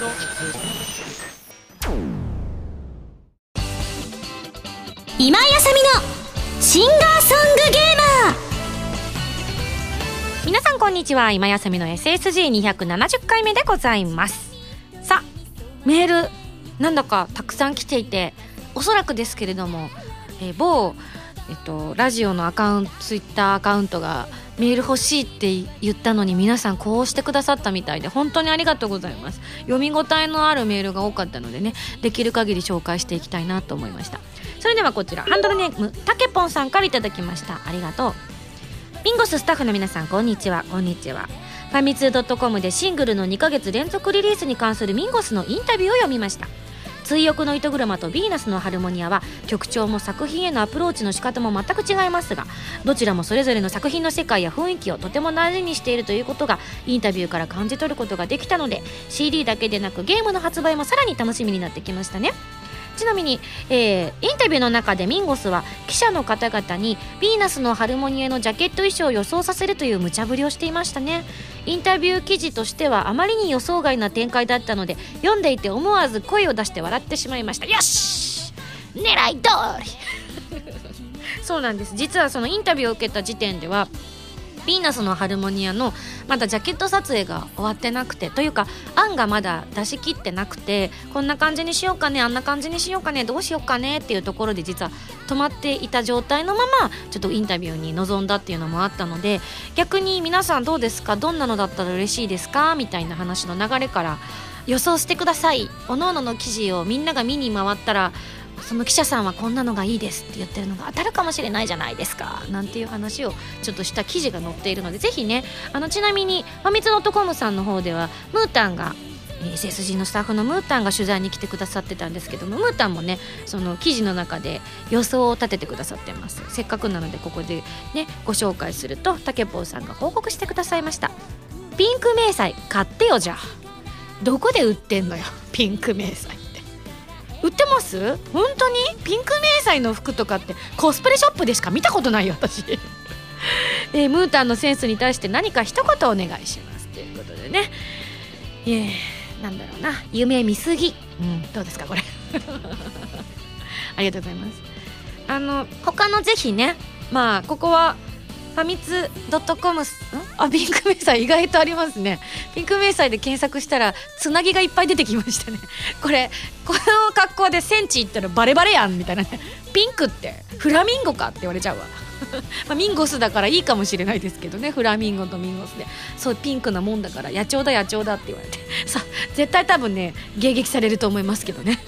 今井あさみのシンガーソングゲーマー。皆さんこんにちは。今やさみの SSG270 回目でございます。さあメールなんだかたくさん来ていておそらくですけれども、えー、某えっと、ラジオのアカウントツイッターアカウントがメール欲しいって言ったのに皆さんこうしてくださったみたいで本当にありがとうございます。読み応えのあるメールが多かったのでねできる限り紹介していきたいなと思いました。それではこちらハンドルネームたけぽんさんからいただきました。ありがとう。ビンゴススタッフの皆さんこんにちは。こんにちは。ファミツー .com でシングルの2ヶ月連続リリースに関するミンゴスのインタビューを読みました。追憶の糸車とヴィーナスのハルモニアは曲調も作品へのアプローチの仕方も全く違いますがどちらもそれぞれの作品の世界や雰囲気をとても大事にしているということがインタビューから感じ取ることができたので CD だけでなくゲームの発売もさらに楽しみになってきましたね。ちなみに、えー、インタビューの中でミンゴスは記者の方々にヴィーナスのハルモニエのジャケット衣装を予想させるという無茶ぶりをしていましたね。インタビュー記事としてはあまりに予想外な展開だったので読んでいて思わず声を出して笑ってしまいました。よし！狙い通り！そうなんです。実はそのインタビューを受けた時点ではヴィーナスのハルモニアのまだジャケット撮影が終わってなくてというか案がまだ出し切ってなくてこんな感じにしようかねあんな感じにしようかねどうしようかねっていうところで実は止まっていた状態のままちょっとインタビューに臨んだっていうのもあったので逆に皆さんどうですか？どんなのだったら嬉しいですか？みたいな話の流れから予想してください。おのおのの記事をみんなが見に回ったらその記者さんはこんなのがいいですって言ってるのが当たるかもしれないじゃないですか。なんていう話をちょっとした記事が載っているのでぜひねあのちなみにファミツノットコムさんの方ではムータンが SSG のスタッフのムータンが取材に来てくださってたんですけどもムータンもねその記事の中で予想を立ててくださってますせっかくなのでここでねご紹介するとたけぽうさんが報告してくださいましたピンク迷彩買ってよじゃあどこで売ってんのよピンク迷彩売ってます？本当に？ピンク迷彩の服とかってコスプレショップでしか見たことないよ私。えー、ムータンのセンスに対して何か一言お願いしますということでね。えー、なんだろうな。夢見すぎ。うん。どうですかこれ？ありがとうございます。あの他のぜひねまあここはファミツドットコムあピンク迷彩意外とありますね。ピンク迷彩で検索したらつなぎがいっぱい出てきましたね。これこの格好でセンチ行ったらバレバレやんみたいなね。ピンクってフラミンゴかって言われちゃうわ。まあ、ミンゴスだからいいかもしれないですけどね。フラミンゴとミンゴスで。そうピンクなもんだから野鳥だ野鳥だって言われて。さ絶対多分ね迎撃されると思いますけどね。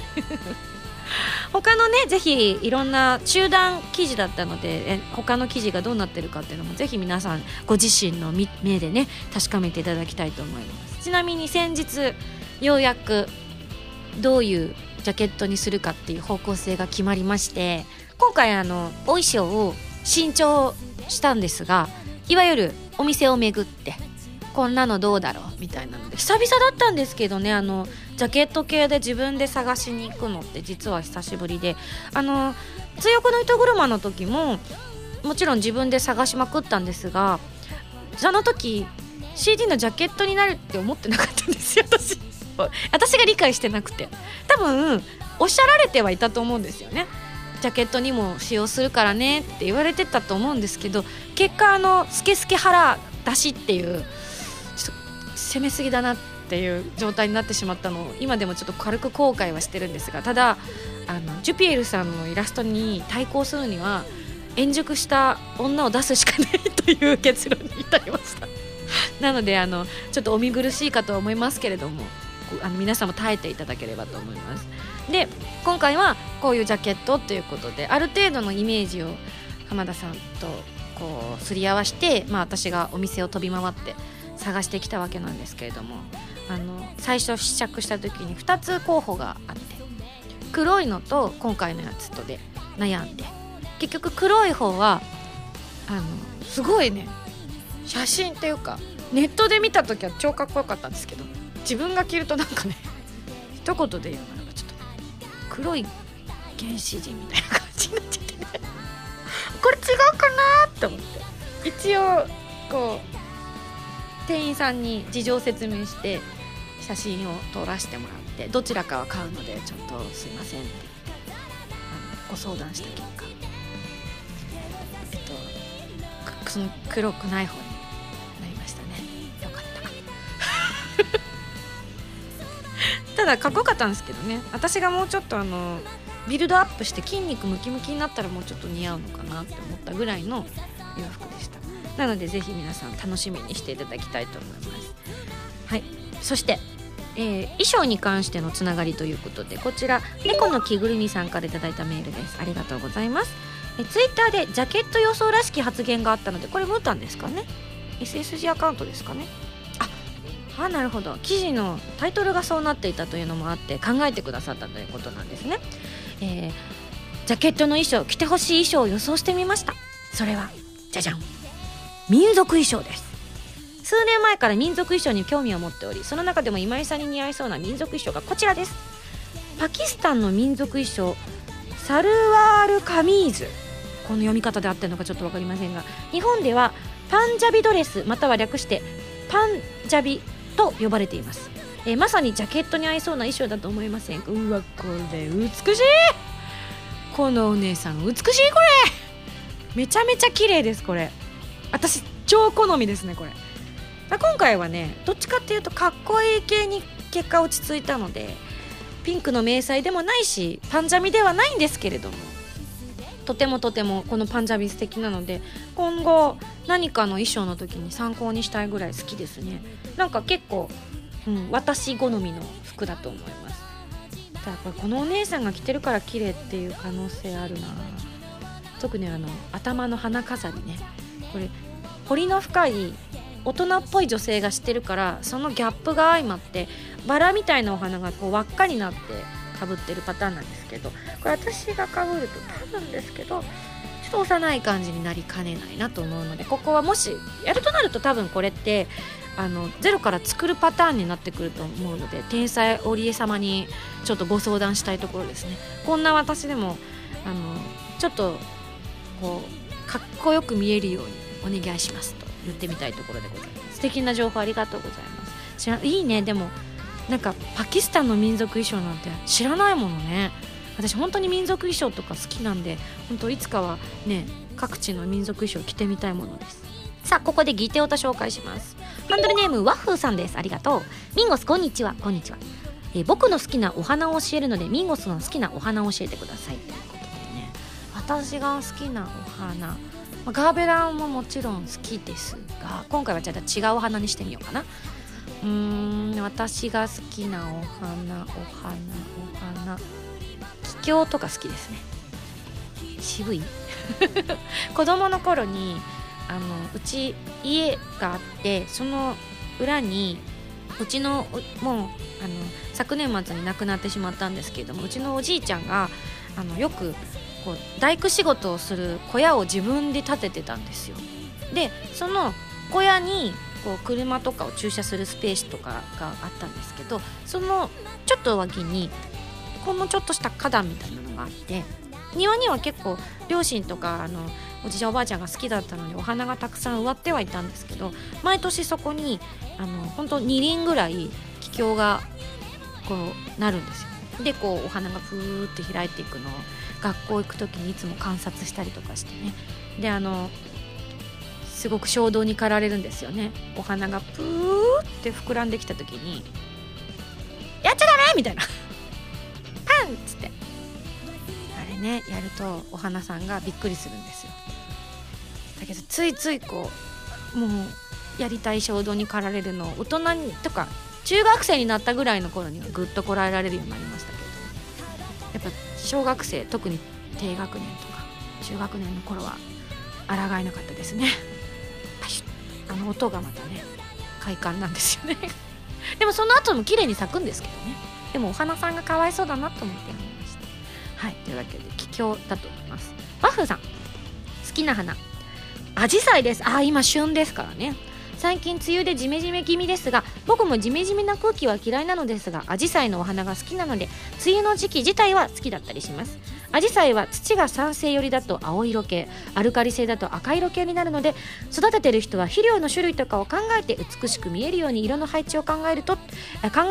他のねぜひいろんな中断記事だったのでえ他の記事がどうなってるかっていうのもぜひ皆さんご自身の目でね確かめていただきたいと思います。ちなみに先日ようやくどういうジャケットにするかっていう方向性が決まりまして今回あのお衣装を新調したんですがいわゆるお店を巡ってこんなのどうだろう？みたいなので久々だったんですけどねあのジャケット系で自分で探しに行くのって実は久しぶりであの「強くの糸車」の時ももちろん自分で探しまくったんですがその時 CD のジャケットになるって思ってなかったんですよ私。私が理解してなくて。多分おっしゃられてはいたと思うんですよね。ジャケットにも使用するからねって言われてたと思うんですけど結果あのスケスケ腹出しっていう攻めすぎだなっていう状態になってしまったのを今でもちょっと軽く後悔はしてるんですがただあのジュピエルさんのイラストに対抗するには円熟した女を出すしかないという結論に至りました。なのであのちょっとお見苦しいかと思いますけれどもあの皆さんも耐えていただければと思います。で今回はこういうジャケットということである程度のイメージを浜田さんとこうすり合わせて、まあ、私がお店を飛び回って探してきたわけなんですけれどもあの最初試着した時に2つ候補があって黒いのと今回のやつとで悩んで結局黒い方はあのすごいね写真っていうかネットで見た時は超かっこよかったんですけど自分が着るとなんかね一言で言うならばちょっと黒い原始人みたいな感じになっちゃってね。これ違うかなって思って。一応こう店員さんに事情説明して写真を撮らせてもらってどちらかは買うのでちょっとすいませんって言ってあのご相談した結果。えっとその黒くない方になりましたね。よかった。ただかっこよかったんですけどね。私がもうちょっとあのビルドアップして筋肉ムキムキになったらもうちょっと似合うのかなって思ったぐらいの洋服でした。なのでぜひ皆さん楽しみにしていただきたいと思います。はい。そしてえー、衣装に関してのつながりということでこちら猫の着ぐるみさんから頂いたメールです。ありがとうございます。えツイッターでジャケット予想らしき発言があったのでこれムータンですかね？SSG アカウントですかね？ああなるほど。記事のタイトルがそうなっていたというのもあって考えてくださったということなんですね、えー、ジャケットの衣装着てほしい衣装を予想してみました。それはじゃじゃん。民族衣装です。数年前から民族衣装に興味を持っておりその中でも今井さんに似合いそうな民族衣装がこちらです。パキスタンの民族衣装サルワールカミーズ。この読み方で合ってるのかちょっと分かりませんが日本ではパンジャビドレスまたは略してパンジャビと呼ばれています、え、まさにジャケットに合いそうな衣装だと思いませんか？うわこれ美しい。このお姉さん美しいこれ。めちゃめちゃ綺麗ですこれ。私超好みですねこれ。今回はねどっちかっていうとかっこいい系に結果落ち着いたのでピンクの迷彩でもないしパンジャミではないんですけれどもとてもとてもこのパンジャビ素敵なので今後何かの衣装の時に参考にしたいぐらい好きですね。なんか結構、うん、私好みの服だと思います。ただこれこのお姉さんが着てるから綺麗っていう可能性あるな。特にあの頭の花飾りね。これ彫りの深い大人っぽい女性がしてるからそのギャップが相まってバラみたいなお花がこう輪っかになってかぶってるパターンなんですけどこれ私がかぶると多分ですけどちょっと幼い感じになりかねないなと思うのでここはもしやるとなると多分これってあのゼロから作るパターンになってくると思うので天才織江様にちょっとご相談したいところですね。こんな私でもあのちょっとこうかっこよく見えるようにお願いしますと言ってみたいところでございます。素敵な情報ありがとうございます。知らいいね。でもなんかパキスタンの民族衣装なんて知らないものね。私本当に民族衣装とか好きなんで本当いつかはね各地の民族衣装着てみたいものです。さあここでギテオタ紹介します。ハンドルネームワッフーさんです。ありがとう。ミンゴスこんにちは。こんにちは。え僕の好きなお花を教えるのでミンゴスの好きなお花を教えてください。ということでね。私が好きなお花。まガーベランももちろん好きですが今回はじゃあ違うお花にしてみようかな。うーん私が好きなお花お花お花。気境とか好きですね。渋い？子供の頃にあのうち家があってその裏にうちのもうあの昨年末に亡くなってしまったんですけれどもうちのおじいちゃんがあのよくこう大工仕事をする小屋を自分で建ててたんですよ。でその小屋にこう車とかを駐車するスペースとかがあったんですけどそのちょっと脇にこのちょっとした花壇みたいなのがあって庭には結構両親とかあのおじいちゃんおばあちゃんが好きだったのでお花がたくさん植わってはいたんですけど毎年そこにあの本当2輪ぐらい気境がこうなるんですよ。でこうお花がふーって開いていくのを学校行く時にいつも観察したりとかしてねであのすごく衝動に駆られるんですよねお花がプーって膨らんできた時に「やっちゃダメ!」みたいな「パン!」っつってあれねやるとお花さんがびっくりするんですよだけどついついこうもうやりたい衝動に駆られるのを大人にとか中学生になったぐらいの頃にはぐっとこらえられるようになりましたけどやっぱ小学生特に低学年とか中学年の頃は抗えなかったですね。パシッあの音がまたね快感なんですよね。でもその後も綺麗に咲くんですけどね。でもお花さんがかわいそうだなと思ってやめました。はいというわけで貴重だと思います。ワッフーさん好きな花。アジサイです。あ今旬ですからね最近梅雨でジメジメ気味ですが僕もジメジメな空気は嫌いなのですがアジサイのお花が好きなので梅雨の時期自体は好きだったりします。アジサイは土が酸性寄りだと青色系アルカリ性だと赤色系になるので育ててる人は肥料の種類とかを考えて美しく見えるように色の配置を考えると考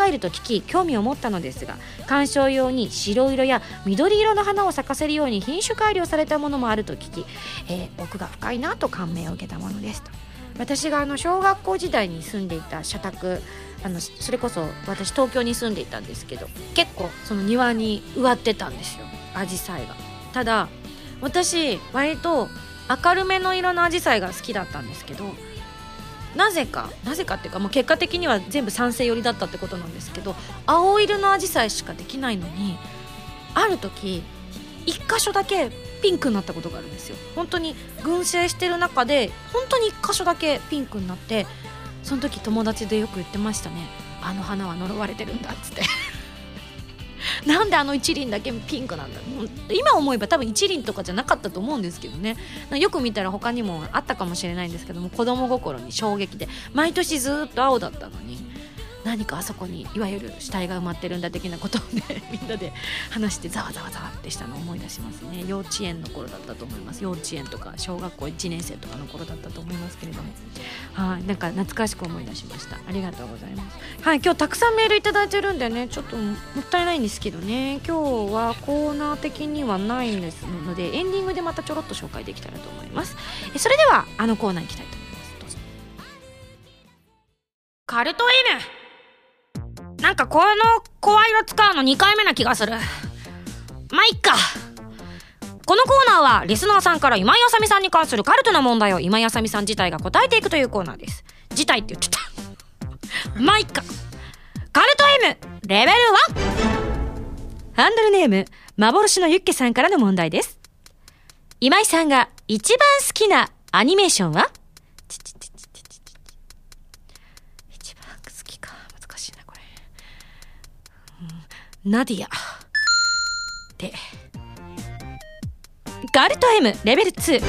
えると聞き興味を持ったのですが観賞用に白色や緑色の花を咲かせるように品種改良されたものもあると聞き、えー、奥が深いなと感銘を受けたものですと。私があの小学校時代に住んでいた社宅あのそれこそ私東京に住んでいたんですけど結構その庭に植わってたんですよアジサイが。ただ私割と明るめの色のアジサイが好きだったんですけどなぜかなぜかっていうか、まあ、結果的には全部酸性寄りだったってことなんですけど青色のアジサイしかできないのにある時1箇所だけピンクになったことがあるんですよ。本当に群生してる中で本当に1箇所だけピンクになってその時友達でよく言ってましたね。あの花は呪われてるんだっつって。なんであの一輪だけピンクなんだ今思えば多分一輪とかじゃなかったと思うんですけどね。よく見たら他にもあったかもしれないんですけども子供心に衝撃で。毎年ずっと青だったのに何かあそこにいわゆる死体が埋まってるんだ的なことをね みんなで話してざわざわざわってしたのを思い出しますね。幼稚園の頃だったと思います。幼稚園とか小学校1年生とかの頃だったと思いますけれども。はい。なんか懐かしく思い出しました。ありがとうございます。はい。今日たくさんメールいただいてるんでね。ちょっともったいないんですけどね。今日はコーナー的にはないんですのでエンディングでまたちょろっと紹介できたらと思います。それではあのコーナー行きたいと思います。どうぞ。カルト N なんかこの声色使うの2回目な気がする。まあ、いっか。このコーナーはリスナーさんから今井あさみさんに関するカルトな問題を今井あさみさん自体が答えていくというコーナーです。自体って言っちゃった。まあ、いっか。カルト M レベル 1! ハンドルネーム、幻のユッケさんからの問題です。今井さんが一番好きなアニメーションは？ナディア。で、ガルト M レベル2。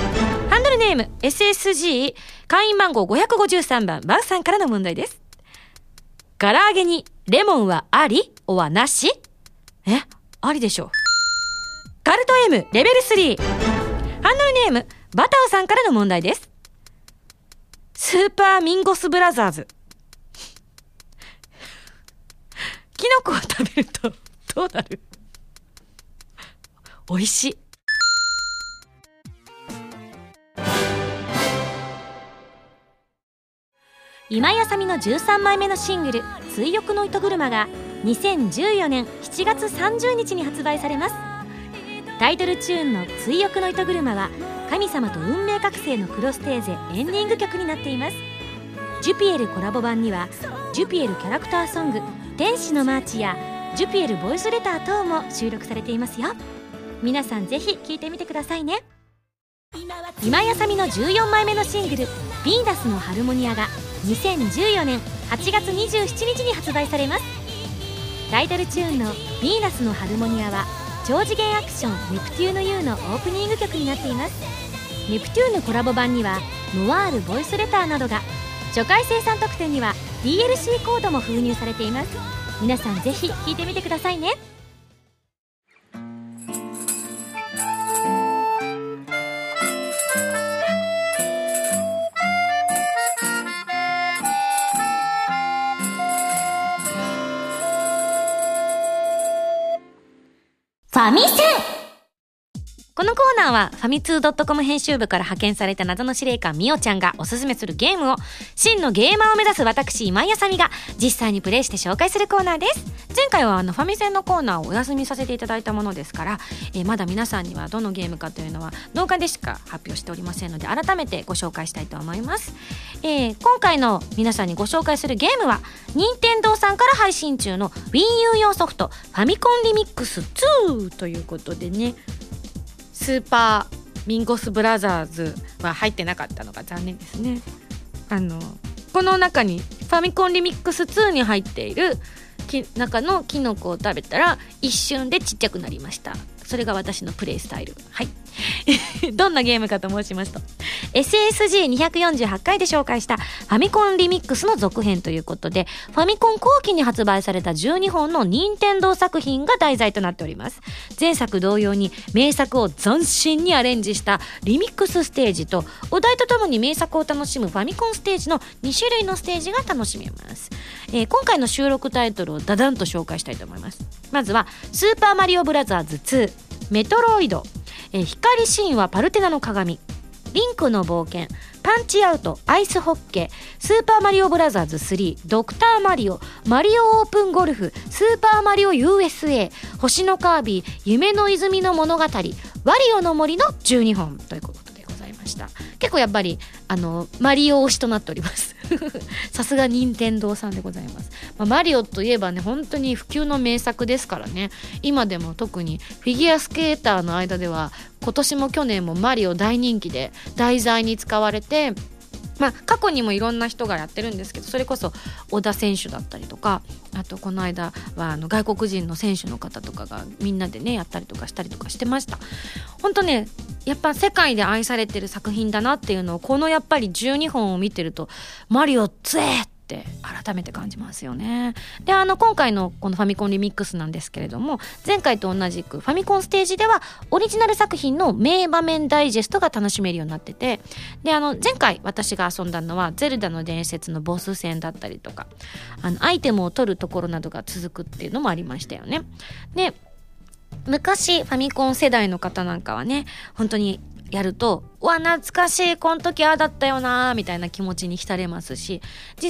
ハンドルネーム SSG 会員番号553番バウさんからの問題です。唐揚げにレモンはあり？おはなし？えありでしょう。ガルト M レベル3。ハンドルネームバタオさんからの問題です。スーパーミンゴスブラザーズ。キノコを食べると どうなる？美味しい。今井あさみの13枚目のシングル「追憶の糸車」が2014年7月30日に発売されます。タイトルチューンの「追憶の糸車」は神様と運命覚醒のクロステーゼエンディング曲になっています。ジュピエルコラボ版にはジュピエルキャラクターソング「天使のマーチ」やジュピエルボイスレター等も収録されていますよ。皆さんぜひ聴いてみてくださいね。今井あさみの14枚目のシングル「ヴィーナスのハルモニア」が2014年8月27日に発売されます。タイトルチューンの「ヴィーナスのハルモニア」は超次元アクション「ネプテューヌ U」のオープニング曲になっています。ネプテューヌコラボ版にはノワールボイスレターなどが初回生産特典には DLC コードも封入されています。皆さんぜひ聞いてみてくださいね。ファミセン。このコーナーはファミツー .com 編集部から派遣された謎の司令官みおちゃんがおすすめするゲームを真のゲーマーを目指す私今井あさみが実際にプレイして紹介するコーナーです。前回はあのファミセンのコーナーをお休みさせていただいたものですから、えー、まだ皆さんにはどのゲームかというのは動画でしか発表しておりませんので改めてご紹介したいと思います、えー、今回の皆さんにご紹介するゲームは任天堂さんから配信中の WiiU 用ソフトファミコンリミックス2ということでね。スーパーミンゴスブラザーズは入ってなかったのが残念ですね。あのこの中にファミコンリミックス2に入っている中のキノコを食べたら一瞬でちっちゃくなりました。それが私のプレイスタイル。はい。どんなゲームかと申しますと SSG248 回で紹介したファミコンリミックスの続編ということでファミコン後期に発売された12本の任天堂作品が題材となっております。前作同様に名作を斬新にアレンジしたリミックスステージとお題とともに名作を楽しむファミコンステージの2種類のステージが楽しめます、えー、今回の収録タイトルをダダンと紹介したいと思います。まずは「スーパーマリオブラザーズ2」「メトロイド」えー、光神話パルテナの鏡。リンクの冒険。パンチアウトアイスホッケー。スーパーマリオブラザーズ3ドクターマリオ。マリオオープンゴルフ。スーパーマリオ USA 星のカービィ。夢の泉の物語。ワリオの森の12本。ということました。結構やっぱりあのマリオ推しとなっております。さすが任天堂さんでございます、まあ、マリオといえばね本当に普及の名作ですからね。今でも特にフィギュアスケーターの間では今年も去年もマリオ大人気で題材に使われてまあ、過去にもいろんな人がやってるんですけどそれこそ小田選手だったりとかあとこの間はあの外国人の選手の方とかがみんなでねやったりとかしたりとかしてました。本当ねやっぱ世界で愛されてる作品だなっていうのをこのやっぱり12本を見てるとマリオつえって改めて感じますよね。であの今回のこのファミコンリミックスなんですけれども前回と同じくファミコンステージではオリジナル作品の名場面ダイジェストが楽しめるようになっててであの前回私が遊んだのは「ゼルダの伝説」のボス戦だったりとかあのアイテムを取るところなどが続くっていうのもありましたよね。で昔ファミコン世代の方なんかはね本当にやると、うわ、懐かしい、この時ああだったよなみたいな気持ちに浸れますし、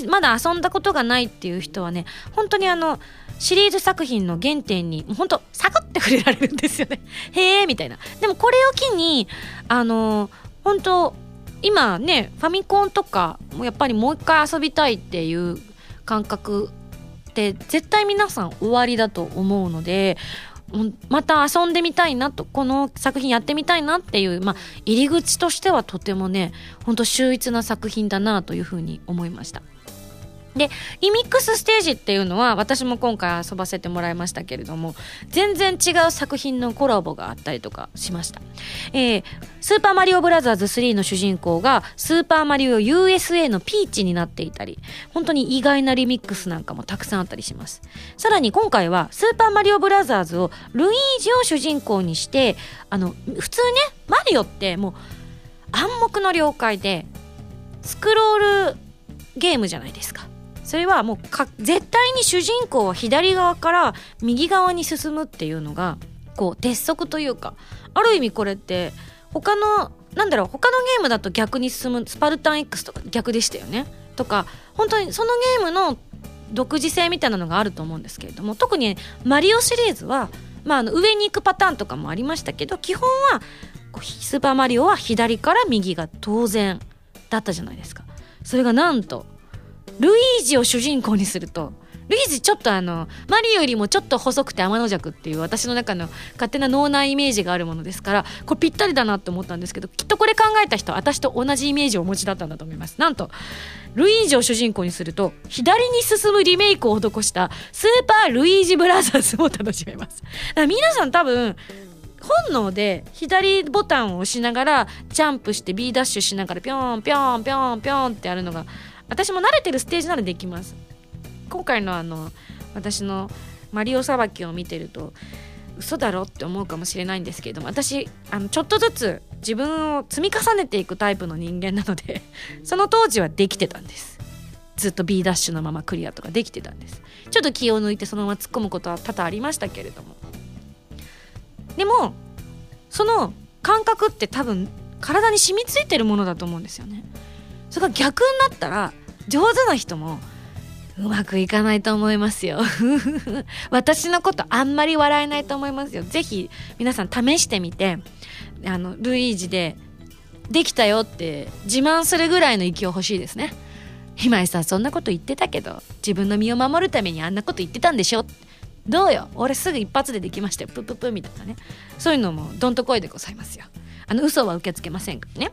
まだ遊んだことがないっていう人はね、本当にあの、シリーズ作品の原点に、本当サクって触れられるんですよね。へえ、みたいな。でもこれを機に、あの、本当今ね、ファミコンとか、もやっぱりもう一回遊びたいっていう感覚って絶対皆さん終わりだと思うのでまた遊んでみたいなとこの作品やってみたいなっていう、まあ、入り口としてはとてもねほんと秀逸な作品だなというふうに思いました。でリミックスステージっていうのは私も今回遊ばせてもらいましたけれども全然違う作品のコラボがあったりとかしました、えー、スーパーマリオブラザーズ3の主人公がスーパーマリオ USA のピーチになっていたり本当に意外なリミックスなんかもたくさんあったりします。さらに今回はスーパーマリオブラザーズをルイージを主人公にしてあの普通ねマリオってもう暗黙の了解でスクロールゲームじゃないですか。それはもう絶対に主人公は左側から右側に進むっていうのがこう鉄則というかある意味これって他のなんだろう他のゲームだと逆に進むスパルタン X とか逆でしたよね。とか本当にそのゲームの独自性みたいなのがあると思うんですけれども特にマリオシリーズは、まあ、あの上に行くパターンとかもありましたけど基本はスーパーマリオは左から右が当然だったじゃないですか。それがなんとルイージを主人公にするとルイージちょっとあのマリオよりもちょっと細くて天の弱っていう私の中の勝手な脳内イメージがあるものですからこれぴったりだなって思ったんですけどきっとこれ考えた人は私と同じイメージをお持ちだったんだと思います。なんとルイージを主人公にすると左に進むリメイクを施したスーパールイージブラザーズを楽しめます。皆さん多分本能で左ボタンを押しながらジャンプして B ダッシュしながらピョンピョンピョンピョンってやるのが私も慣れてるステージならできます。今回のあの私のマリオさばきを見てると嘘だろって思うかもしれないんですけれども私あのちょっとずつ自分を積み重ねていくタイプの人間なので その当時はできてたんです。ずっと B ダッシュのままクリアとかできてたんです。ちょっと気を抜いてそのまま突っ込むことは多々ありましたけれども。でもその感覚って多分体に染みついてるものだと思うんですよね。それが逆になったら上手な人もうまくいかないと思いますよ。私のことあんまり笑えないと思いますよ。ぜひ皆さん試してみてあのルイージでできたよって自慢するぐらいの勢い欲しいですね。今井さんそんなこと言ってたけど自分の身を守るためにあんなこと言ってたんでしょ？どうよ？俺すぐ一発でできましたよ。プププみたいなね。そういうのもどんと声でございますよ。あの嘘は受け付けませんからね。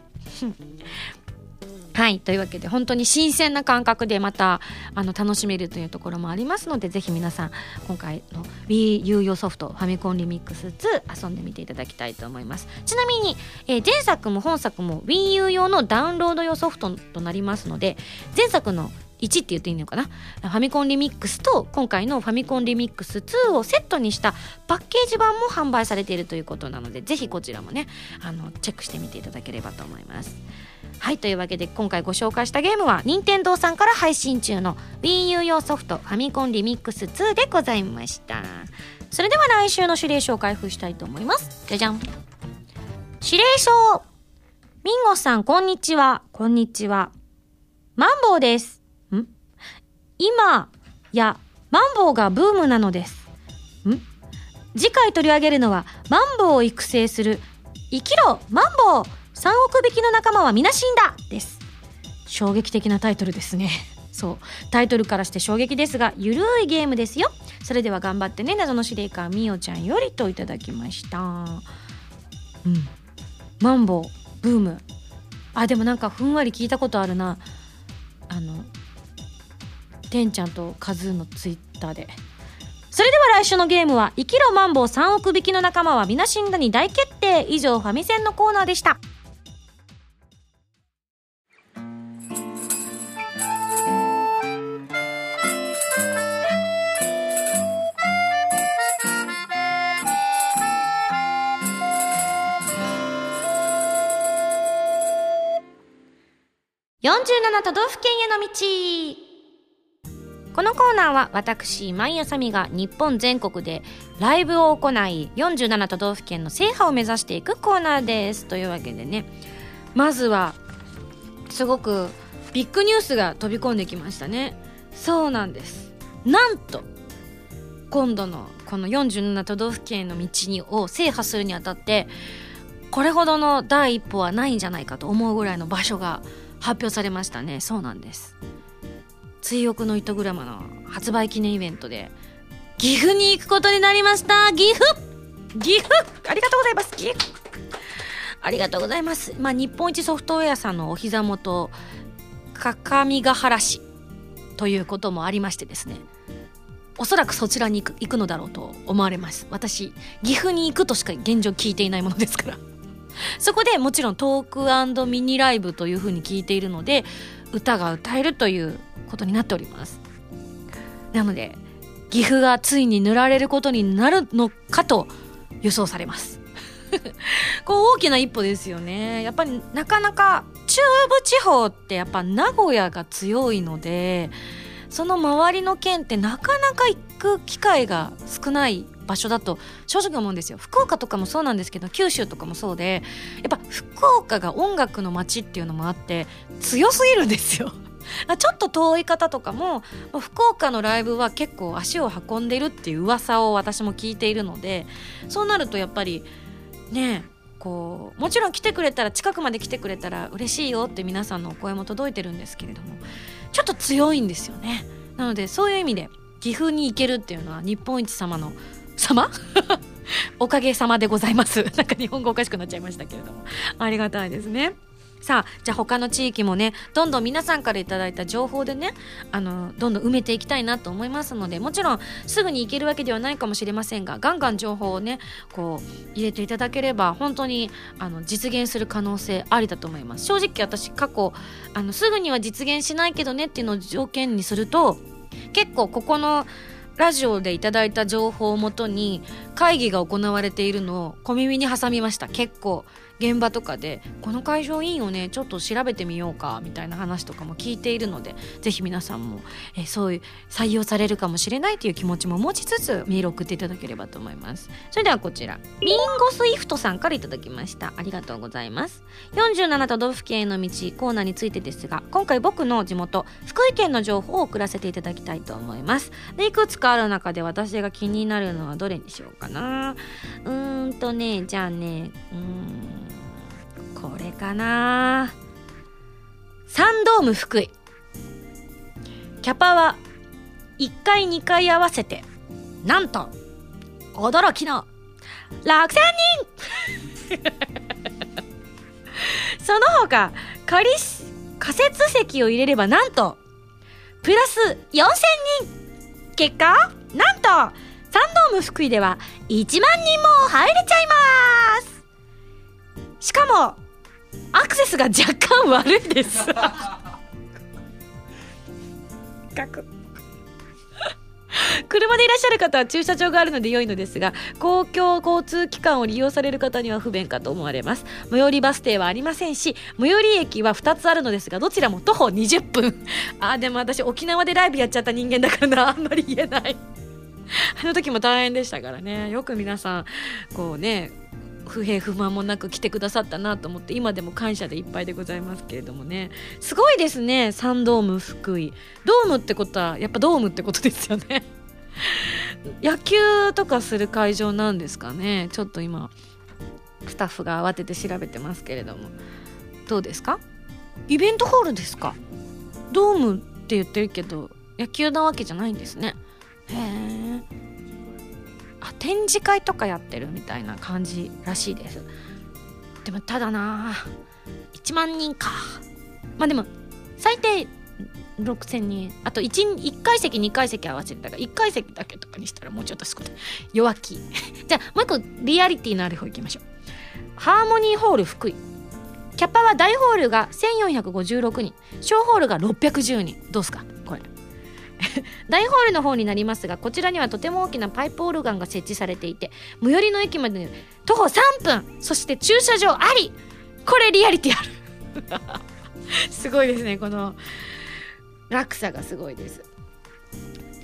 はい。というわけで、本当に新鮮な感覚でまた、あの、楽しめるというところもありますので、ぜひ皆さん、今回の Wii 有用ソフト、ファミコンリミックス2、遊んでみていただきたいと思います。ちなみに、えー前作も本作も Wii U 用のダウンロード用ソフトとなりますので、前作の1って言っていいのかな？ファミコンリミックスと今回のファミコンリミックス2をセットにしたパッケージ版も販売されているということなのでぜひこちらもねあのチェックしてみていただければと思いますはいというわけで今回ご紹介したゲームは任天堂さんから配信中の WiiU 用ソフトファミコンリミックス2でございました。それでは来週の指令書を開封したいと思います。じゃじゃん。指令書。ミンゴさんこんにちは。こんにちは。マンボウです。ん？今やマンボウがブームなのです。ん？次回取り上げるのはマンボウを育成する生きろマンボウ。3億匹の仲間は皆死んだです。衝撃的なタイトルですね。そう。タイトルからして衝撃ですがゆるいゲームですよ。それでは頑張ってね。謎の司令官みおちゃんよりといただきました。うん。マンボウブーム。あでもなんかふんわり聞いたことあるな。あのてんちゃんとカズーのツイッターで。それでは来週のゲームは「生きろマンボウ3億匹の仲間は皆死んだ」に大決定。以上ファミセンのコーナーでした。47都道府県への道このコーナーは私、毎朝みが日本全国でライブを行い47都道府県の制覇を目指していくコーナーです。というわけでね、まずはすごくビッグニュースが飛び込んできましたね。そうなんです。なんと今度のこの47都道府県の道にを制覇するにあたってこれほどの第一歩はないんじゃないかと思うぐらいの場所が発表されましたね。そうなんです。追憶の糸グラマの発売記念イベントで岐阜に行くことになりました。岐阜！岐阜！ありがとうございます。岐阜！ありがとうございます。まあ日本一ソフトウェアさんのお膝元各務原市ということもありましてですね。おそらくそちらに行くのだろうと思われます。私岐阜に行くとしか現状聞いていないものですから。そこでもちろんトークミニライブというふうに聞いているので歌が歌えるということになっております。なので岐阜がついに塗られることになるのかと予想されます。こう大きな一歩ですよね。やっぱりなかなか中部地方ってやっぱ名古屋が強いのでその周りの県ってなかなか行く機会が少ない場所だと正直思うんですよ。福岡とかもそうなんですけど九州とかもそうでやっぱ福岡が音楽の街っていうのもあって強すぎるんですよ。ちょっと遠い方とかも福岡のライブは結構足を運んでるっていう噂を私も聞いているのでそうなるとやっぱりねこうもちろん来てくれたら近くまで来てくれたら嬉しいよって皆さんのお声も届いてるんですけれどもちょっと強いんですよね。なのでそういう意味で岐阜に行けるっていうのは日本一様の様？おかげさまでございます。なんか日本語おかしくなっちゃいましたけれども。ありがたいですね。さあじゃあ他の地域もねどんどん皆さんからいただいた情報でねあのどんどん埋めていきたいなと思いますのでもちろんすぐに行けるわけではないかもしれませんがガンガン情報をねこう入れていただければ本当にあの実現する可能性ありだと思います。正直私過去あのすぐには実現しないけどねっていうのを条件にすると結構ここのラジオでいただいた情報をもとに会議が行われているのを小耳に挟みました。結構。現場とかでこの会場いいよねちょっと調べてみようかみたいな話とかも聞いているのでぜひ皆さんも、えそういう採用されるかもしれないという気持ちも持ちつつメール送っていただければと思います。それではこちらリンゴスイフトさんからいただきました。ありがとうございます。47都道府県への道コーナーについてですが今回僕の地元福井県の情報を送らせていただきたいと思います。でいくつかある中で私が気になるのはどれにしようかな。うーんとねじゃあねうん。これかな。サンドーム福井キャパは1回2回合わせてなんと驚きの6000人。その他カリス仮設席を入れればなんとプラス4000人。結果なんとサンドーム福井では1万人も入れちゃいます。しかもアクセスが若干悪いです。車でいらっしゃる方は駐車場があるので良いのですが公共交通機関を利用される方には不便かと思われます。最寄りバス停はありませんし最寄り駅は2つあるのですがどちらも徒歩20分。あーでも私沖縄でライブやっちゃった人間だからな。あんまり言えない。あの時も大変でしたからね。よく皆さんこうね不平不満もなく来てくださったなと思って今でも感謝でいっぱいでございますけれどもね。すごいですね。サンドーム福井。ドームってことはやっぱドームってことですよね。野球とかする会場なんですかね。ちょっと今スタッフが慌てて調べてますけれども。どうですか？イベントホールですか？ドームって言ってるけど野球なわけじゃないんですね。へえ展示会とかやってるみたいな感じらしいです。でもただな1万人か。まあでも最低6000人。あと 1, 1階席2階席合わせてたから1階席だけとかにしたらもうちょっと少ない。弱気。じゃあもう一個リアリティのある方いきましょう。ハーモニーホール福井。キャッパは大ホールが1456人。小ホールが610人。どうすか？これ。大ホールの方になりますがこちらにはとても大きなパイプオルガンが設置されていて最寄りの駅まで徒歩3分そして駐車場ありこれリアリティある。すごいですねこの落差がすごいです。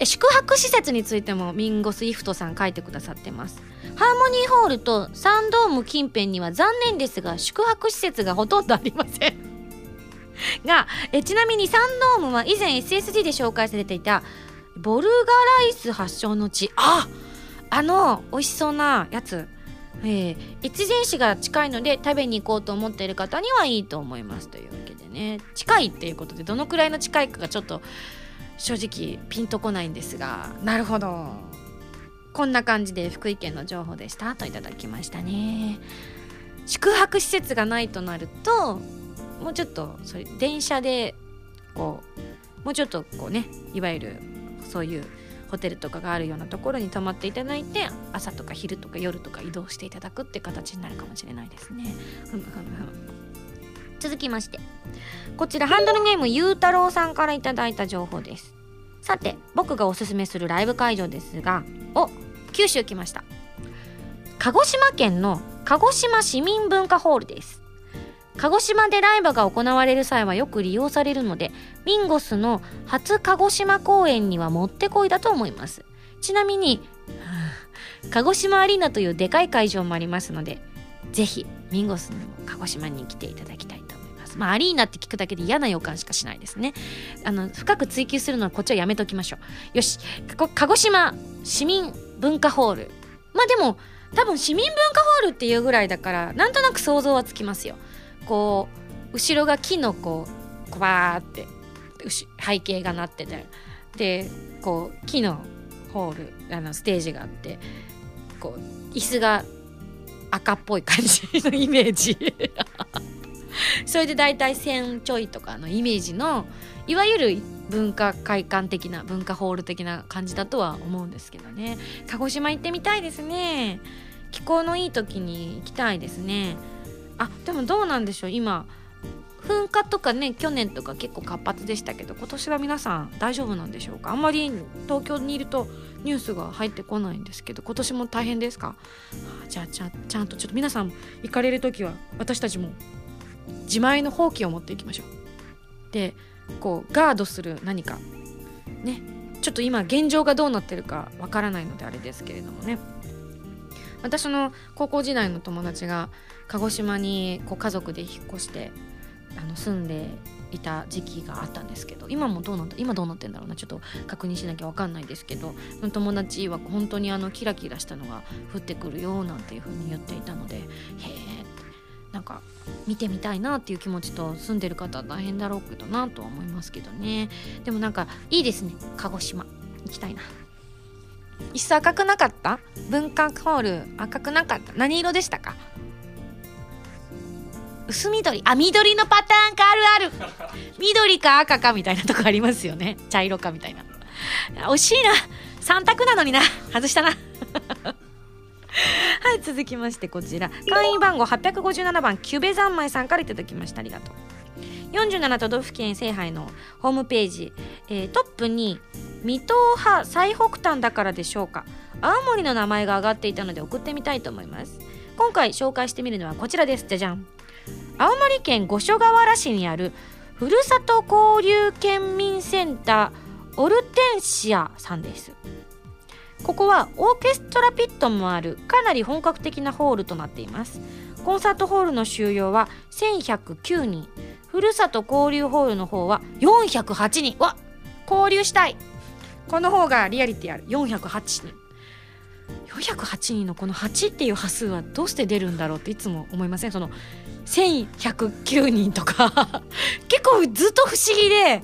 宿泊施設についてもミンゴスイフトさん書いてくださってます。ハーモニーホールとサンドーム近辺には残念ですが宿泊施設がほとんどありません。がえちなみにサンドームは以前 SSD で紹介されていたボルガライス発祥の地。ああの美味しそうなやつ。えー、越前市が近いので食べに行こうと思っている方にはいいと思いますというわけでね。近いっていうことでどのくらいの近いかがちょっと正直ピンとこないんですが。なるほど。こんな感じで福井県の情報でしたといただきましたね。宿泊施設がないとなるともうちょっとそれ電車でこうもうちょっとこうねいわゆるそういうホテルとかがあるようなところに泊まっていただいて朝とか昼とか夜とか移動していただくって形になるかもしれないですね。ふむふむ続きまして。こちらハンドルネームゆうたろうさんからいただいた情報です。さて僕がおすすめするライブ会場ですがお九州来ました。鹿児島県の鹿児島市民文化ホールです。鹿児島でライブが行われる際はよく利用されるのでミンゴスの初鹿児島公演にはもってこいだと思います。ちなみに 鹿児島アリーナというでかい会場もありますのでぜひミンゴスにも鹿児島に来ていただきたいと思います。まあアリーナって聞くだけで嫌な予感しかしないですね。あの深く追求するのはこっちはやめときましょう。よし鹿児島市民文化ホール。まあでも多分市民文化ホールっていうぐらいだからなんとなく想像はつきますよ。こう後ろが木のこうこバーって背景がなってて。でこう木のホールあのステージがあってこう椅子が赤っぽい感じのイメージ。それで大体1000ちょいとかのイメージのいわゆる文化会館的な文化ホール的な感じだとは思うんですけどね。鹿児島行ってみたいですね。気候のいい時に行きたいですね。あでもどうなんでしょう今。噴火とかね去年とか結構活発でしたけど今年は皆さん大丈夫なんでしょうか？あんまり東京にいるとニュースが入ってこないんですけど今年も大変ですか？じゃあちゃちゃんとちょっと皆さん行かれる時は私たちも自前の放棄を持っていきましょう。でこうガードする何か。ね。ちょっと今現状がどうなってるかわからないのであれですけれどもね。私の高校時代の友達が鹿児島にこう家族で引っ越してあの住んでいた時期があったんですけど今もどうなんだ今どうなってんだろうなちょっと確認しなきゃ分かんないですけど友達は本当にあのキラキラしたのが降ってくるよなんていう風に言っていたのでへえなんか見てみたいなっていう気持ちと住んでる方は大変だろうけどなとは思いますけどね。でもなんかいいですね鹿児島行きたいな。椅子赤くなかった？文化ホール赤くなかった？何色でしたか？薄緑。あ緑のパターンかあるある。緑か赤かみたいなとこありますよね。茶色かみたいな。惜しいな。3択なのにな。外したな。はい続きましてこちら。会員番号857番キュベ三昧さんからいただきました。ありがとう。47都道府県制覇のホームページ、えー、トップに水戸派最北端だからでしょうか。青森の名前が挙がっていたので送ってみたいと思います。今回紹介してみるのはこちらです。じゃじゃん青森県五所川原市にあるふるさと交流県民センターオルテンシアさんです。ここはオーケストラピットもあるかなり本格的なホールとなっています。コンサートホールの収容は1109人。ふるさと交流ホールの方は408人。わっ交流したい。この方がリアリティある。408人。408人のこの8っていう波数はどうして出るんだろうっていつも思いません？その1109人とか。結構ずっと不思議で。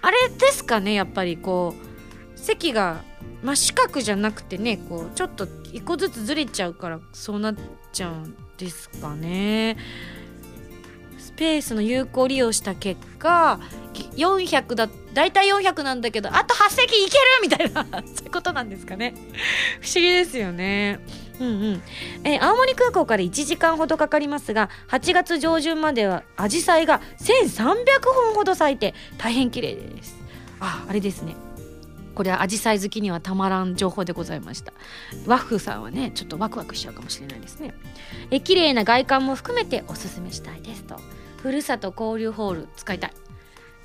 あれですかねやっぱりこう席が真四角じゃなくてねこうちょっと一個ずつずれちゃうからそうなっちゃうんですかね。スペースの有効利用した結果400だ大体400なんだけどあと8席いけるみたいな。そういうことなんですかね。不思議ですよね。うんうん。えー、青森空港から1時間ほどかかりますが8月上旬まではアジサイが1300本ほど咲いて大変綺麗です。ああれですね。これはアジサイ好きにはたまらん情報でございました。ワッフさんはねちょっとワクワクしちゃうかもしれないですね。え綺麗な外観も含めておすすめしたいですと。ふるさと交流ホール使いたい。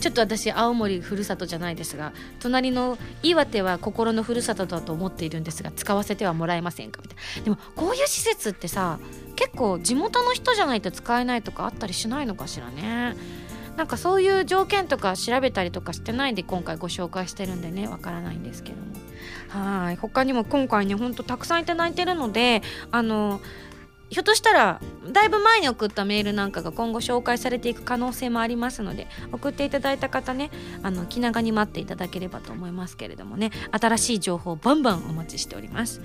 ちょっと私青森ふるさとじゃないですが隣の岩手は心のふるさとだと思っているんですが使わせてはもらえませんかみたいな。でもこういう施設ってさ結構地元の人じゃないと使えないとかあったりしないのかしらね。なんかそういう条件とか調べたりとかしてないで今回ご紹介してるんでねわからないんですけども。はい。他にも今回ねほんとたくさんいただいてるのであのひょっとしたらだいぶ前に送ったメールなんかが今後紹介されていく可能性もありますので送っていただいた方ねあの気長に待っていただければと思いますけれどもね新しい情報バンバンお待ちしております。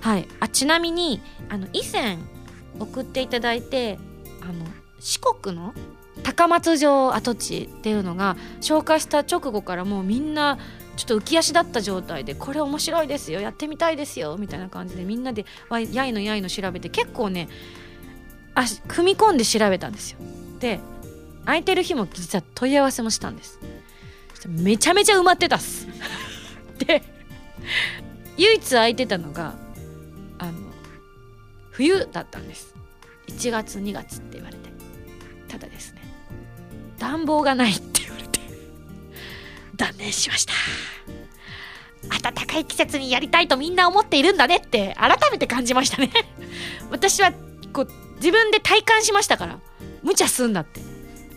はい。あちなみにあの以前送っていただいてあの四国の高松城跡地っていうのが紹介した直後からもうみんなちょっと浮き足だった状態でこれ面白いですよやってみたいですよみたいな感じでみんなでやいのやいの調べて結構ねあ踏み込んで調べたんですよ。で空いてる日も実は問い合わせもしたんです。めちゃめちゃ埋まってたっすで唯一空いてたのがあの冬だったんです。1月2月って言われて。ただですね暖房がない。って断念しました。暖かい季節にやりたいとみんな思っているんだねって改めて感じましたね。私はこう自分で体感しましたから無茶すんだって。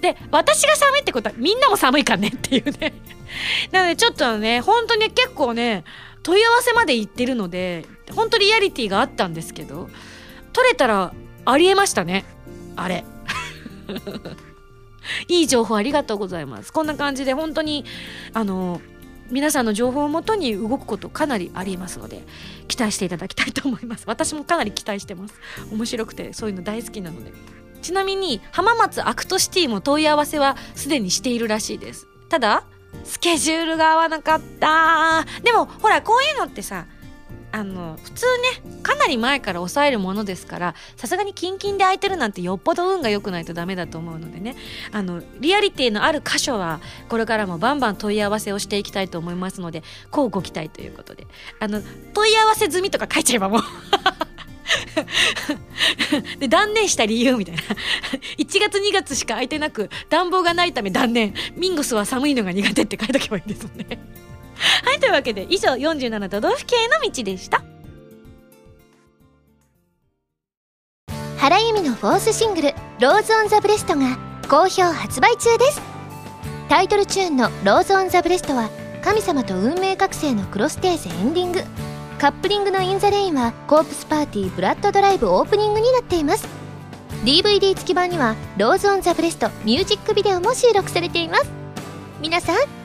で私が寒いってことはみんなも寒いからねっていうね。なのでちょっとね本当に結構ね問い合わせまで行ってるので本当リアリティがあったんですけど取れたらありえましたね。あれ。いい情報ありがとうございます。こんな感じで本当にあの皆さんの情報をもとに動くことかなりありますので期待していただきたいと思います。私もかなり期待してます。面白くてそういうの大好きなので。ちなみに浜松アクトシティも問い合わせはすでにしているらしいです。ただスケジュールが合わなかった。でもほらこういうのってさあの普通ねかなり前から抑えるものですからさすがにキンキンで空いてるなんてよっぽど運が良くないとダメだと思うのでね。あのリアリティのある箇所はこれからもバンバン問い合わせをしていきたいと思いますのでこうご期待ということで。あの問い合わせ済みとか書いちゃえばもう。で断念した理由みたいな。1月2月しか空いてなく暖房がないため断念。ミンゴスは寒いのが苦手って書いとけばいいですね。はいというわけで以上47都道府県への道でした。原由美の fourth シングル「Rose on the breast」が好評発売中です。タイトルチューンの「Rose on the breast」は神様と運命覚醒のクロステーゼエンディング。カップリングの「In the Rain」はコープスパーティーブラッドドライブオープニングになっています。DVD 付き版には「Rose on the breast」ミュージックビデオも収録されています。皆さん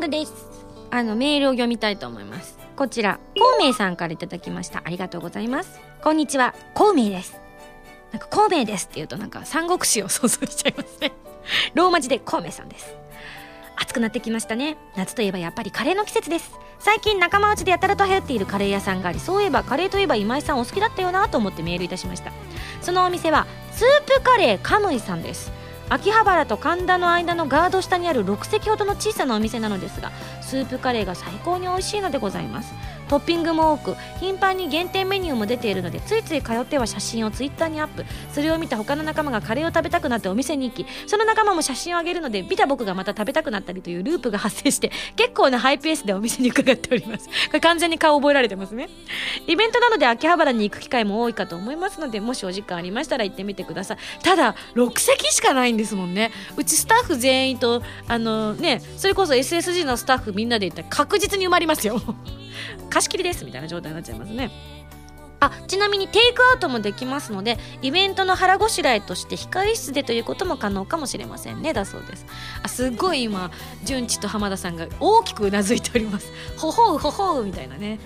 ングです。あのメールを読みたいと思います。こちら孔明さんからいただきました。ありがとうございます。こんにちは。孔明です。なんか孔明ですって言うとなんか三国志を想像しちゃいますね。ローマ字で孔明さんです。暑くなってきましたね。夏といえばやっぱりカレーの季節です。最近仲間内でやたらと流行っているカレー屋さんがありそういえばカレーといえば今井さんお好きだったよなと思ってメールいたしました。そのお店はスープカレーカムイさんです。秋葉原と神田の間のガード下にある6席ほどの小さなお店なのですがスープカレーが最高に美味しいのでございます。トッピングも多く頻繁に限定メニューも出ているのでついつい通っては写真をツイッターにアップ。それを見た他の仲間がカレーを食べたくなってお店に行きその仲間も写真をあげるので見た僕がまた食べたくなったりというループが発生して結構なハイペースでお店に伺っております。これ完全に顔覚えられてますね。イベントなので秋葉原に行く機会も多いかと思いますのでもしお時間ありましたら行ってみてください。ただ6席しかないんですもんね。うちスタッフ全員とあのねそれこそ SSG のスタッフみんなで行ったら確実に埋まりますよ。貸し切りですみたいな状態になっちゃいますね。あちなみにテイクアウトもできますのでイベントの腹ごしらえとして控え室でということも可能かもしれませんね。だそうです。あすごい今純知と浜田さんが大きくうなずいております。ほほうほほうみたいなね。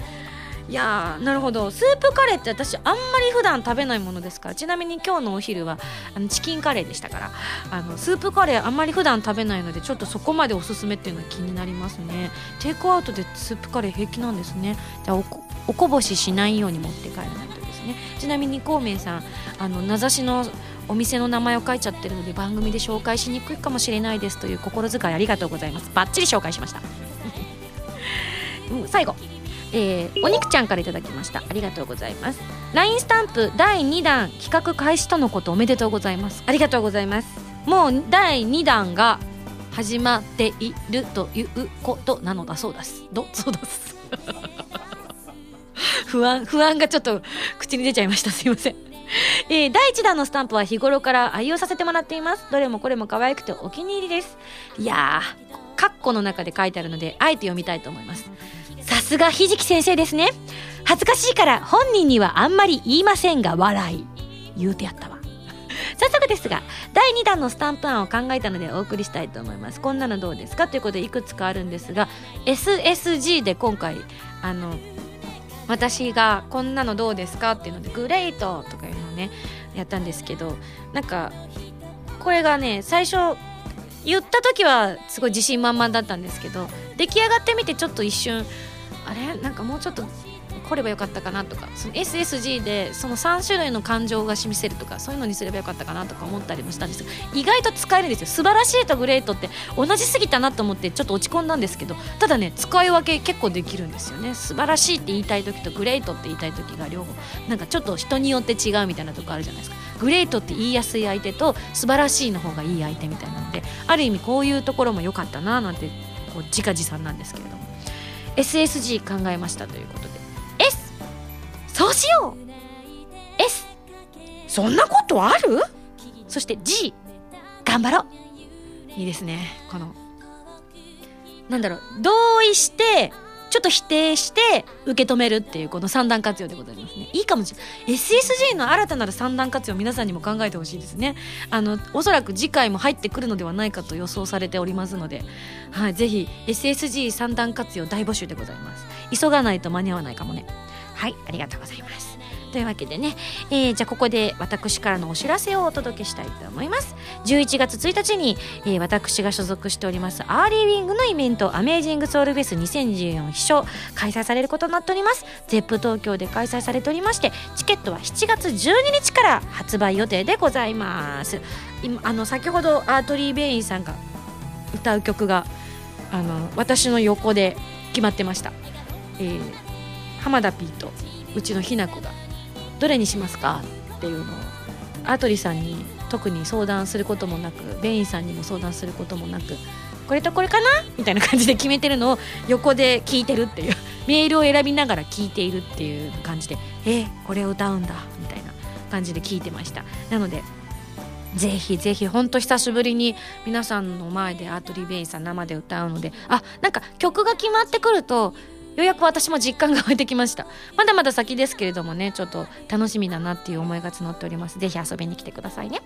いやーなるほど。スープカレーって私あんまり普段食べないものですから。ちなみに今日のお昼はあのチキンカレーでしたから。あのスープカレーあんまり普段食べないのでちょっとそこまでおすすめっていうのは気になりますね。テイクアウトでスープカレー平気なんですね。じゃあおこおこぼししないように持って帰らないとですね。ちなみに孔明さんあの名指しのお店の名前を書いちゃってるので番組で紹介しにくいかもしれないですという心遣いありがとうございます。バッチリ紹介しました。うん最後。えー、お肉ちゃんからいただきました。ありがとうございます。LINE スタンプ第2弾企画開始とのことおめでとうございます。ありがとうございます。もう第2弾が始まっているということなのだそうです。どそうです 不安不安がちょっと口に出ちゃいました。すいません。えー、第1弾のスタンプは日頃から愛用させてもらっています。どれもこれも可愛くてお気に入りです。いやーカッコの中で書いてあるのであえて読みたいと思いますさすがひじき先生ですね。恥ずかしいから本人にはあんまり言いませんが笑い。言うてやったわ。早速ですが第2弾のスタンプ案を考えたのでお送りしたいと思います。こんなのどうですか？ということでいくつかあるんですが SSG で今回あの私がこんなのどうですか？っていうのでグレートとかいうのをねやったんですけどなんかこれがね最初言った時はすごい自信満々だったんですけど出来上がってみてちょっと一瞬あれ？なんかもうちょっと来ればよかったかなとか。その SSG でその3種類の感情が示せるとかそういうのにすればよかったかなとか思ったりもしたんです意外と使えるんですよ。素晴らしいとグレートって同じすぎたなと思ってちょっと落ち込んだんですけどただね使い分け結構できるんですよね。素晴らしいって言いたい時とグレートって言いたい時が両方。なんかちょっと人によって違うみたいなとこあるじゃないですか。グレートって言いやすい相手と素晴らしいの方がいい相手みたいなのである意味こういうところも良かったななんてこう自画自賛なんですけれども。SSG 考えましたということで。S そうしよう。S そんなことある？そして G 頑張ろう。いいですねこの。なんだろう。同意してちょっと否定して受け止めるっていうこの三段活用でございますね。いいかもしれない。SSG の新たなる三段活用皆さんにも考えてほしいですね。あのおそらく次回も入ってくるのではないかと予想されておりますので、はい、ぜひ SSG 三段活用大募集でございます。急がないと間に合わないかもね。はいありがとうございます。というわけでね、えー、じゃあここで私からのお知らせをお届けしたいと思います。11月1日に、えー、私が所属しておりますアーリーウィングのイベントアメージングソウルフェス2024飛翔開催されることになっております。ZEP 東京で開催されておりましてチケットは7月12日から発売予定でございます。今あの先ほどアートリー・ベインさんが歌う曲があの私の横で決まってました、えー、浜田 P とうちのひな子がどれにしますか？っていうのをアトリさんに特に相談することもなくベインさんにも相談することもなくこれとこれかな？みたいな感じで決めてるのを横で聞いてるっていう メールを選びながら聞いているっていう感じでえこれを歌うんだみたいな感じで聞いてました。なのでぜひぜひほんと久しぶりに皆さんの前でアートリー・ベインさん生で歌うのであなんか曲が決まってくるとようやく私も実感が湧いてきました。まだまだ先ですけれどもねちょっと楽しみだなっていう思いが募っております。ぜひ遊びに来てくださいね。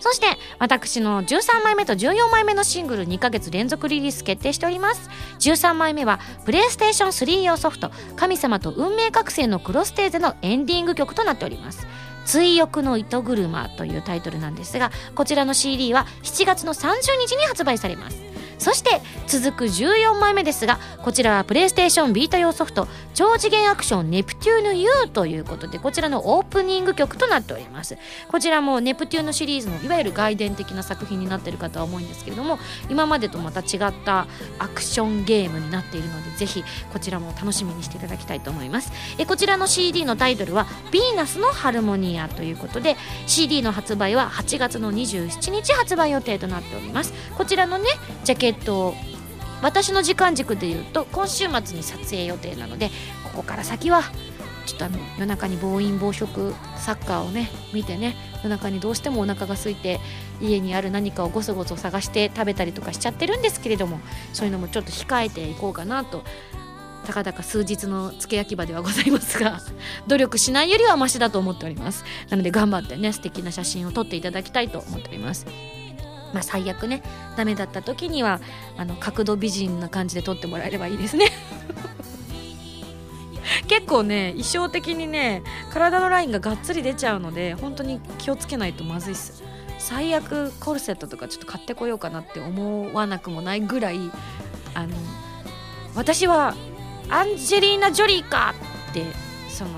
そして私の13枚目と14枚目のシングル2ヶ月連続リリース決定しております。13枚目はプレイステーション3用ソフト「神様と運命覚醒のクロステーゼ」のエンディング曲となっております。追憶の糸車というタイトルなんですがこちらの CD は7月の30日に発売されます。そして続く14枚目ですがこちらはプレイステーションビータ用ソフト超次元アクションネプテューヌ U ということでこちらのオープニング曲となっております。こちらもネプテューヌシリーズのいわゆる外伝的な作品になっているかとは思うんですけれども今までとまた違ったアクションゲームになっているのでぜひこちらも楽しみにしていただきたいと思います。えこちらの CD のタイトルは「ヴィーナスのハルモニア」ということで CD の発売は8月の27日発売予定となっております。こちらのねジャケット私の時間軸でいうと今週末に撮影予定なのでここから先はちょっとあの夜中に暴飲暴食サッカーをね見てね夜中にどうしてもお腹が空いて家にある何かをごそごそ探して食べたりとかしちゃってるんですけれどもそういうのもちょっと控えていこうかなとたかだか数日の付け焼き場ではございますが努力しないよりはマシだと思っております。なので頑張ってね素敵な写真を撮っていただきたいと思っております。まあ最悪ね。ダメだった時にはあの角度美人な感じで撮ってもらえればいいですね。結構ね衣装的にね体のラインががっつり出ちゃうので本当に気をつけないとまずいっす。最悪コルセットとかちょっと買ってこようかなって思わなくもないぐらいあの私はアンジェリーナ・ジョリーかってその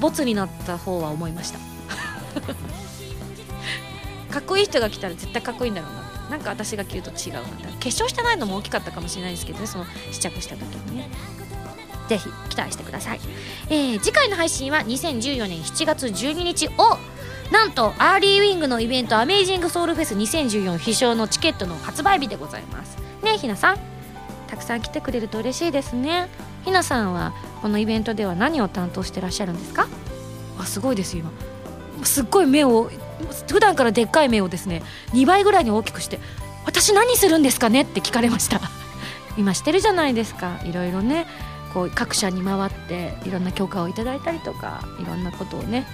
ボツになった方は思いましたかっこいい人が来たら絶対かっこいいんだろうな。なんか私が着ると違うな。って化粧してないのも大きかったかもしれないですけどねその試着した時にね。ぜひ期待してください、えー、次回の配信は2014年7月12日をなんとアーリーウィングのイベントアメイジングソウルフェス2014必勝のチケットの発売日でございます。ねひなさん。たくさん来てくれると嬉しいですね。ひなさんはこのイベントでは何を担当してらっしゃるんですか？あすごいです今。すっごい目を普段からでっかい目をですね2倍ぐらいに大きくして「私何するんですかね?」って聞かれました。今してるじゃないですか。いろいろねこう各社に回っていろんな許可をいただいたりとかいろんなことをね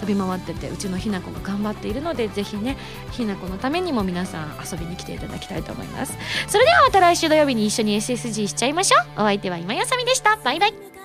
飛び回っててうちのひな子が頑張っているのでぜひねひな子のためにも皆さん遊びに来ていただきたいと思います。それではまた来週土曜日に一緒に SSG しちゃいましょう。お相手は今やさみでした。バイバイ